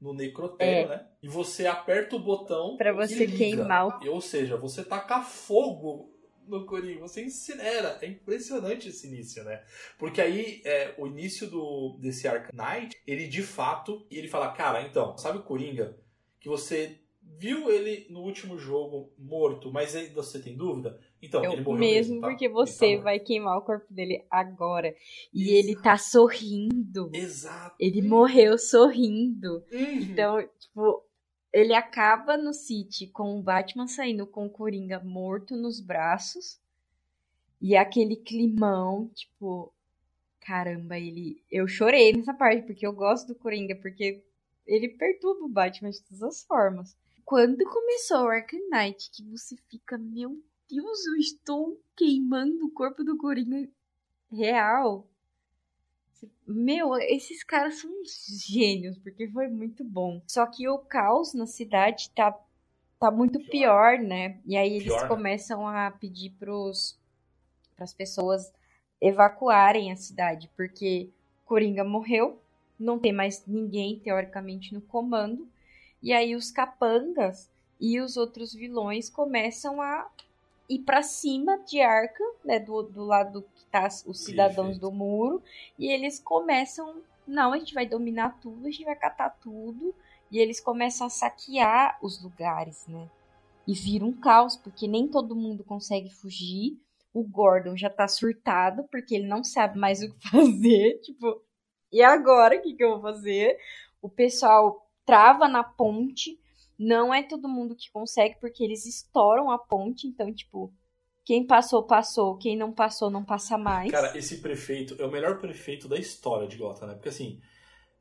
no necrotério, né? E você aperta o botão Pra e você queimar o- Ou seja, você taca fogo no Coringa, você incinera. É impressionante esse início, né? Porque aí, é, o início do, desse Arkham Knight, ele de fato, ele fala, cara, então, sabe o Coringa? Que você viu ele no último jogo morto, mas aí você tem dúvida? Então, Eu ele morreu mesmo, mesmo, tá? porque tá você morto. vai queimar o corpo dele agora. E Exato. ele tá sorrindo. Exato. Ele morreu sorrindo. Uhum. Então, tipo, ele acaba no City com o Batman saindo com o Coringa morto nos braços. E aquele climão, tipo, caramba, ele. Eu chorei nessa parte, porque eu gosto do Coringa, porque ele perturba o Batman de todas as formas. Quando começou o Arkham Knight, que você fica, meu Deus, eu estou queimando o corpo do Coringa real. Meu, esses caras são uns gênios, porque foi muito bom. Só que o caos na cidade tá, tá muito pior, Pior. né? E aí eles Pior, né? começam a pedir pros, pras pessoas evacuarem a cidade, porque Coringa morreu, não tem mais ninguém, teoricamente, no comando. E aí os capangas e os outros vilões começam a ir pra cima de Arkham, né, do, do lado que tá os cidadãos Perfeito. do muro, e eles começam, não, a gente vai dominar tudo, a gente vai catar tudo, e eles começam a saquear os lugares, né? E vira um caos, porque nem todo mundo consegue fugir. O Gordon já tá surtado, porque ele não sabe mais o que fazer, tipo, e agora o que, que eu vou fazer? O pessoal trava na ponte, não é todo mundo que consegue, porque eles estouram a ponte, então, tipo, quem passou, passou, quem não passou, não passa mais. Cara, esse prefeito é o melhor prefeito da história de Gotham, né? Porque assim,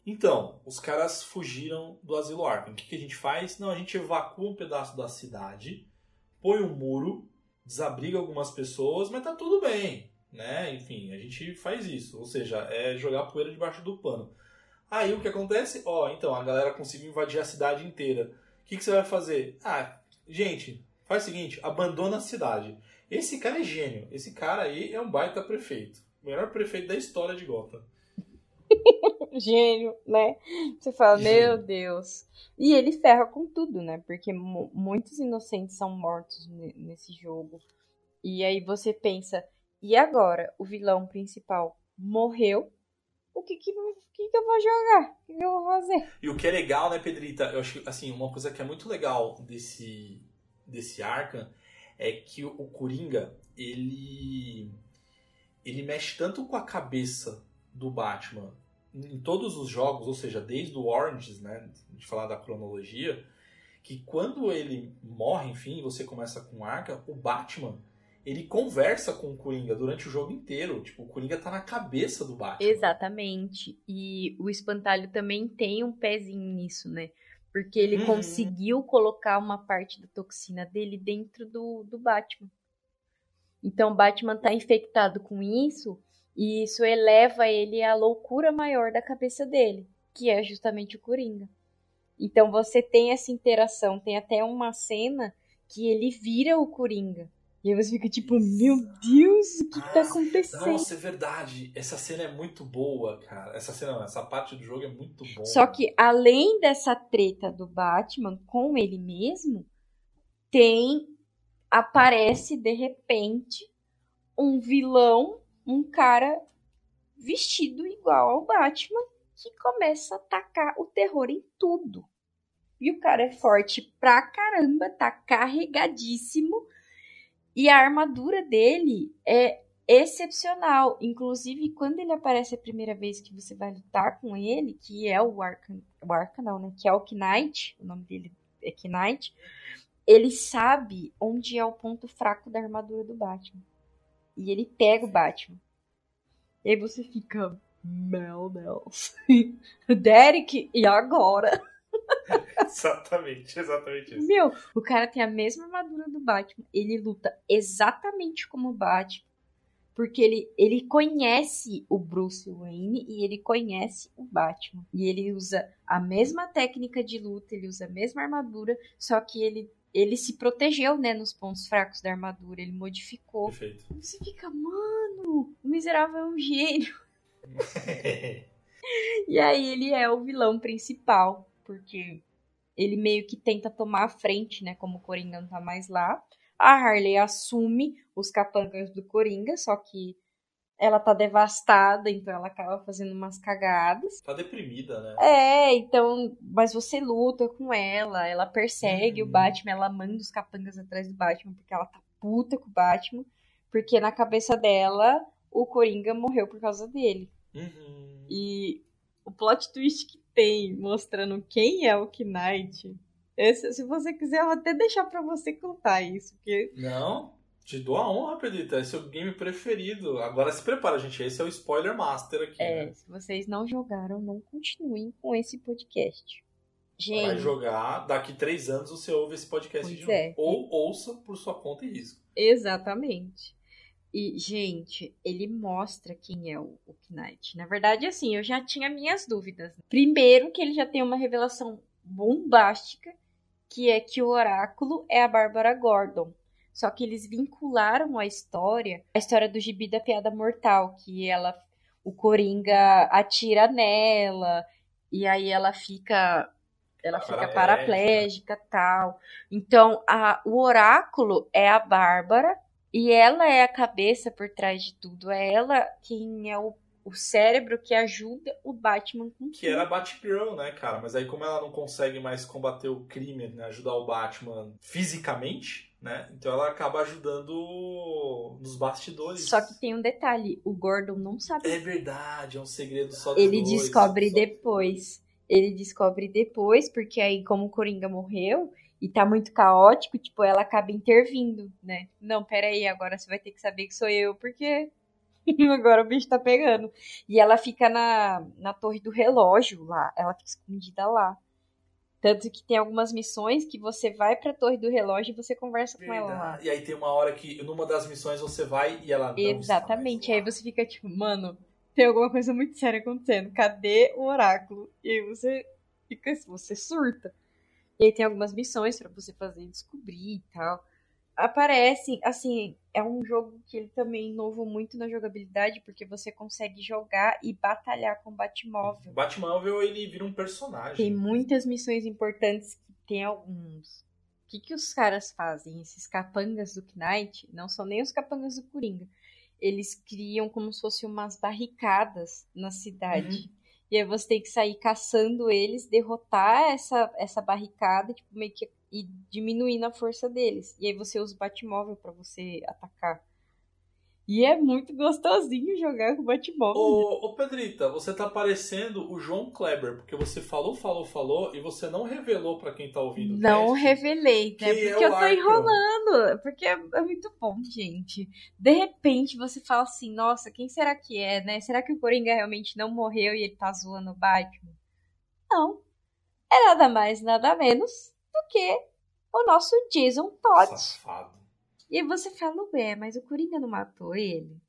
então, os caras fugiram do asilo Arkham. O que, que a gente faz? Não, a gente evacua um pedaço da cidade, põe um muro, desabriga algumas pessoas, mas tá tudo bem, né? Enfim, a gente faz isso. Ou seja, é jogar poeira debaixo do pano. Aí o que acontece? Ó, então, a galera conseguiu invadir a cidade inteira. O que, que você vai fazer? Ah, gente, faz o seguinte, abandona a cidade. Esse cara é gênio. Esse cara aí é um baita prefeito. O melhor prefeito da história de Gotham. Gênio, né? Você fala, Gênio. meu Deus. E ele ferra com tudo, né? Porque mu- muitos inocentes são mortos ne- nesse jogo. E aí você pensa, e agora? O vilão principal morreu? O que que, que, que eu vou jogar? O que, que eu vou fazer? E o que é legal, né, Pedrita? Eu acho assim, uma coisa que é muito legal desse, desse Arkham é que o, Coringa, ele. Ele mexe tanto com a cabeça do Batman em todos os jogos, ou seja, desde o Oranges, né? De falar da cronologia, que quando ele morre, enfim, você começa com Arkham, o Batman. Ele conversa com o Coringa durante o jogo inteiro. Tipo, o Coringa tá na cabeça do Batman. Exatamente. E o espantalho também tem um pezinho nisso, né? Porque ele Uhum. conseguiu colocar uma parte da toxina dele dentro do, do Batman. Então o Batman tá infectado com isso, e isso eleva ele à loucura maior da cabeça dele, que é justamente o Coringa. Então você tem essa interação, tem até uma cena que ele vira o Coringa. E aí você fica tipo, meu Deus, o que, que tá Ah, acontecendo? Nossa, é verdade. Essa cena é muito boa, cara. Essa cena, não, essa parte do jogo é muito boa. Só que além dessa treta do Batman com ele mesmo, tem aparece de repente um vilão, um cara vestido igual ao Batman que começa a atacar o terror em tudo. E o cara é forte pra caramba, tá carregadíssimo. E a armadura dele é excepcional. Inclusive, quando ele aparece a primeira vez que você vai lutar com ele, que é o Arcan, o Arcan não, né? Que é o Knight, o nome dele é Knight, ele sabe onde é o ponto fraco da armadura do Batman. E ele pega o Batman. E aí você fica, meu Deus. Derek, e agora? exatamente, exatamente isso. Meu, o cara tem a mesma armadura do Batman. Ele luta exatamente como o Batman. Porque ele, ele conhece o Bruce Wayne e ele conhece o Batman. E ele usa a mesma técnica de luta, ele usa a mesma armadura, só que ele, ele se protegeu, né, nos pontos fracos da armadura, ele modificou. Perfeito. Você fica, mano, o miserável é um gênio. E aí ele é o vilão principal, porque ele meio que tenta tomar a frente, né? Como o Coringa não tá mais lá. A Harley assume os capangas do Coringa, só que ela tá devastada, então ela acaba fazendo umas cagadas. Tá deprimida, né? É, então, mas você luta com ela, ela persegue Uhum. o Batman, ela manda os capangas atrás do Batman, porque ela tá puta com o Batman, porque na cabeça dela o Coringa morreu por causa dele. Uhum. E o plot twist que tem mostrando quem é o Knight. Esse, se você quiser, eu vou até deixar pra você contar isso. Porque Não, te dou a honra, Pedrita. Esse é o game preferido. Agora se prepara, gente. Esse é o spoiler master aqui. é, né? se vocês não jogaram, não continuem com esse podcast. Vai Gente, jogar, daqui três anos você ouve esse podcast Pois de novo. é. Ou ouça por sua conta e risco. exatamente. E, gente, ele mostra quem é o, o Knight. Na verdade, assim, eu já tinha minhas dúvidas. Primeiro, que ele já tem uma revelação bombástica, que é que o oráculo é a Bárbara Gordon. Só que eles vincularam a história, a história do gibi da piada mortal, que ela, o Coringa atira nela, e aí ela fica, ela fica Paraplégica. tal. Então, a, o oráculo é a Bárbara, e ela é a cabeça por trás de tudo. É ela quem é o, o cérebro que ajuda o Batman com Que era a Batgirl, né, cara? Mas aí, como ela não consegue mais combater o crime, né, ajudar o Batman fisicamente, né? Então ela acaba ajudando nos bastidores. Só que tem um detalhe, o Gordon não sabe. É verdade, é um segredo só dos Ele dois, descobre só- depois. Ele descobre depois, porque aí, como o Coringa morreu e tá muito caótico, tipo, ela acaba intervindo, né? Não, peraí, agora você vai ter que saber que sou eu, porque agora o bicho tá pegando. E ela fica na, na torre do relógio lá, ela fica escondida lá. Tanto que tem algumas missões que você vai pra torre do relógio e você conversa com ela lá. Verdade. E aí tem uma hora que numa das missões você vai e ela não Exatamente. Aí você fica tipo, mano, tem alguma coisa muito séria acontecendo. Cadê o oráculo? E aí você fica, você surta. E aí tem algumas missões pra você fazer descobrir e tal. Aparece, assim, é um jogo que ele também inovou muito na jogabilidade, porque você consegue jogar e batalhar com o Batmóvel. O Batmóvel ele vira um personagem. Tem muitas missões importantes que tem alguns. O que, que os caras fazem? Esses capangas do Knight não são nem os capangas do Coringa. Eles criam como se fossem umas barricadas na cidade. E aí você tem que sair caçando eles, derrotar essa, essa barricada, tipo, meio que e diminuindo a força deles. E aí você usa o Batmóvel pra você atacar. E é muito gostosinho jogar com o Batmóvel. Ô, ô Pedrita, você tá parecendo o João Kleber, porque você falou, falou, falou e você não revelou pra quem tá ouvindo o Não cast revelei, né? É Porque o eu tô Arkham? enrolando. Porque é, é muito bom, gente. De repente você fala assim, nossa, quem será que é, né? Será que o Coringa realmente não morreu e ele tá zoando o Batman? Não. É nada mais, nada menos do que o nosso Jason Todd. Safado. E você fala, ué, mas o Coringa não matou ele?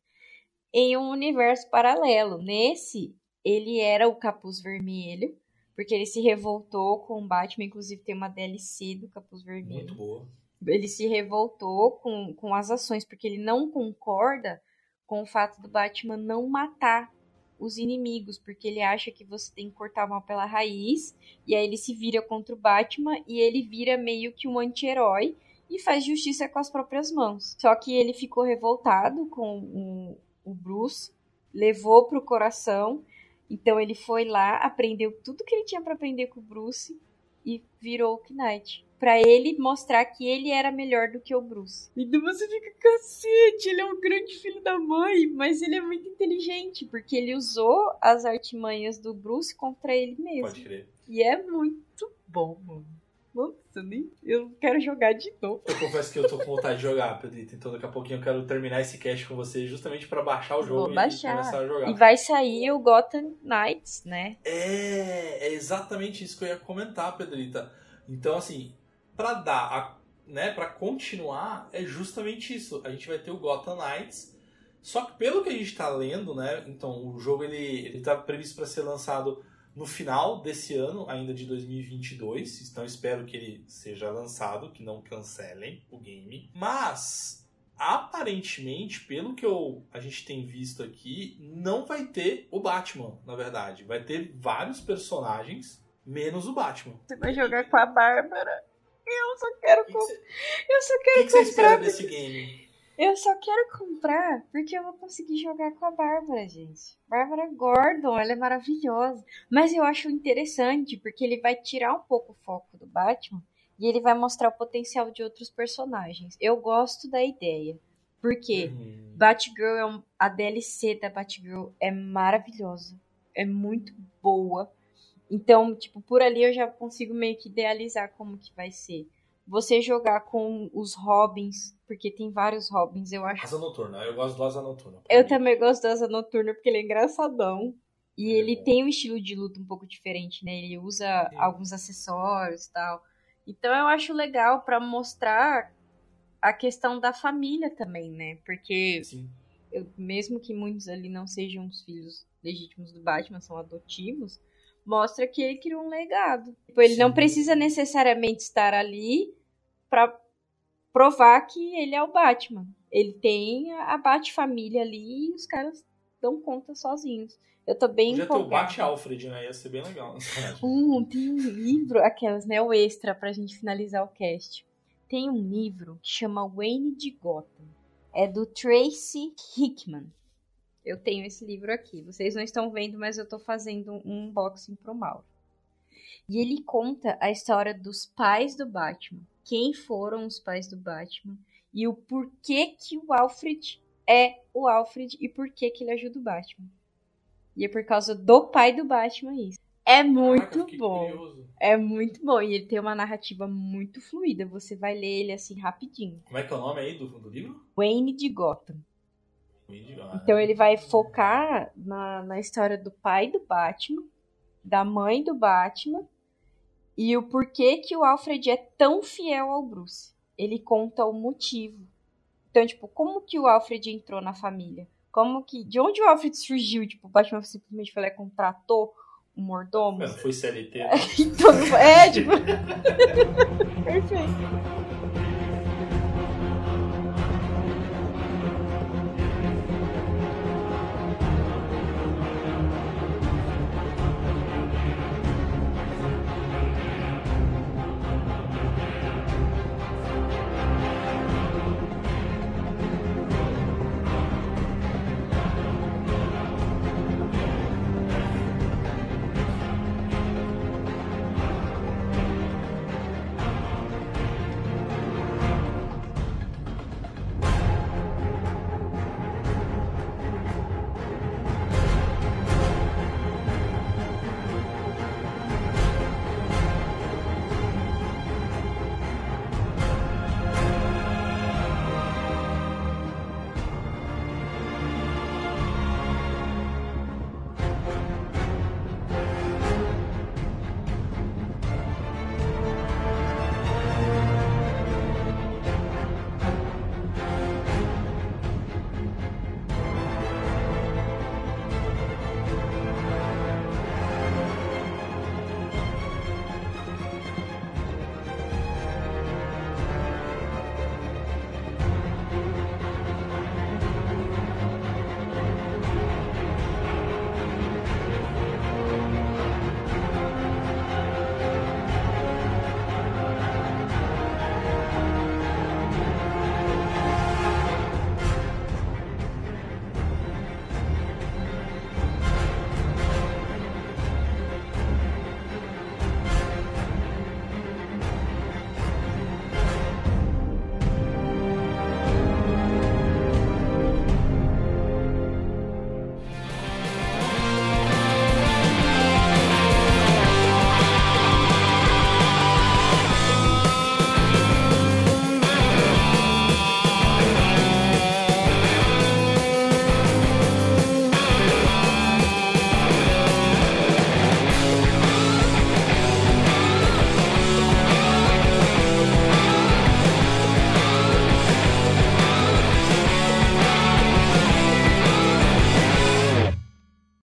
Em um universo paralelo. Nesse, ele era o Capuz Vermelho, porque ele se revoltou com o Batman, inclusive tem uma DLC do Capuz Vermelho. Muito boa. Ele se revoltou com, com as ações, porque ele não concorda com o fato do Batman não matar os inimigos, porque ele acha que você tem que cortar o mal pela raiz, e aí ele se vira contra o Batman e ele vira meio que um anti-herói e faz justiça com as próprias mãos. Só que ele ficou revoltado com o, o Bruce, levou pro coração, então ele foi lá, aprendeu tudo que ele tinha para aprender com o Bruce e virou o Knight. Pra ele mostrar que ele era melhor do que o Bruce. Então você fica, cacete, ele é um grande filho da mãe, mas ele é muito inteligente, porque ele usou as artimanhas do Bruce contra ele mesmo. Pode crer. E é muito bom, mano. Nossa, nem... eu quero jogar de novo. Eu confesso que eu tô com vontade de jogar, Pedrito. Então daqui a pouquinho eu quero terminar esse cast com você justamente pra baixar o jogo Vou e baixar. começar a jogar. E vai sair o Gotham Knights, né? É, é exatamente isso que eu ia comentar, Pedrita. Então, assim, pra dar, a, né, para continuar, é justamente isso. A gente vai ter o Gotham Knights. Só que pelo que a gente tá lendo, né, então o jogo ele ele tá previsto para ser lançado no final desse ano, ainda de 2022. Então espero que ele seja lançado, que não cancelem o game. Mas aparentemente, pelo que eu, a gente tem visto aqui, não vai ter o Batman, na verdade. Vai ter vários personagens, menos o Batman. Você vai jogar com a Bárbara. Eu só quero, que, com- que, você- eu só o que quero que você espera desse game? Eu só quero comprar porque eu vou conseguir jogar com a Bárbara, gente. Bárbara Gordon, ela é maravilhosa. Mas eu acho interessante porque ele vai tirar um pouco o foco do Batman e ele vai mostrar o potencial de outros personagens. Eu gosto da ideia. Porque Uhum. Batgirl é um, a DLC da Batgirl é maravilhosa. É muito boa. Então, tipo, por ali eu já consigo meio que idealizar como que vai ser. Você jogar com os Robins, porque tem vários Robins, eu acho. Asa Noturna, eu gosto do Asa Noturna. Eu também gosto do Asa Noturna porque ele é engraçadão. E É ele bom. tem um estilo de luta um pouco diferente, né? Ele usa Sim. alguns acessórios e tal. Então eu acho legal pra mostrar a questão da família também, né? Porque eu- mesmo que muitos ali não sejam os filhos legítimos do Batman, são adotivos, mostra que ele criou um legado. Tipo, ele não Sim. precisa necessariamente estar ali pra provar que ele é o Batman. Ele tem a Bat-família ali e os caras dão conta sozinhos. Eu tô bem Podia ter o empolgada. Bat Alfred, né? Ia ser bem legal. Um, tem um livro, aquelas, né? O extra pra gente finalizar o cast. Tem um livro que chama Wayne de Gotham. É do Tracy Hickman. Eu tenho esse livro aqui. Vocês não estão vendo, mas eu tô fazendo um unboxing pro Mauro. E ele conta a história dos pais do Batman. Quem foram os pais do Batman. E o porquê que o Alfred é o Alfred e por que ele ajuda o Batman. E é por causa do pai do Batman isso. É muito Caraca, bom. curioso. É muito bom. E ele tem uma narrativa muito fluida. Você vai ler ele assim rapidinho. Como é que é o nome aí do, do livro? Wayne de Gotham. Então ele vai focar na, na história do pai do Batman, da mãe do Batman e o porquê que o Alfred é tão fiel ao Bruce. Ele conta o motivo. Então, tipo, como que o Alfred entrou na família? Como que. De onde o Alfred surgiu? Tipo, o Batman simplesmente foi lá e contratou um mordomo? Não foi CLT. né? Então, é, tipo. Perfeito.